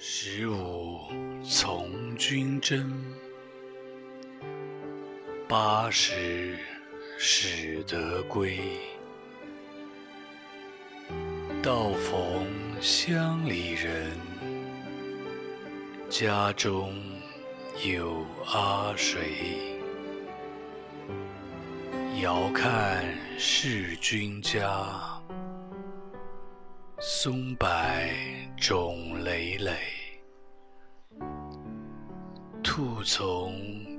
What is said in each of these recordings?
十五从军征，八十始得归。道逢乡里人，家中有阿谁？遥看是君家，松柏冢累累。兔从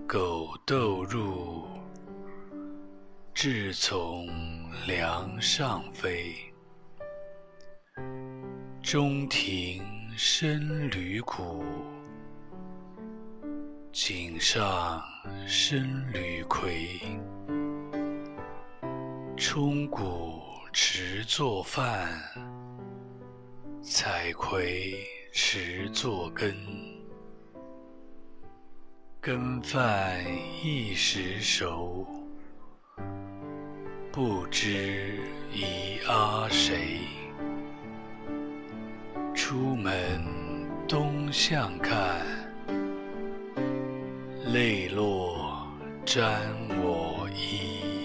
狗窦入，雉从梁上飞。中庭生旅谷，井上生旅葵。钟鼓迟作饭，采葵持作羹。羹饭一时熟，不知饴阿谁。出门东向看，泪落沾我衣。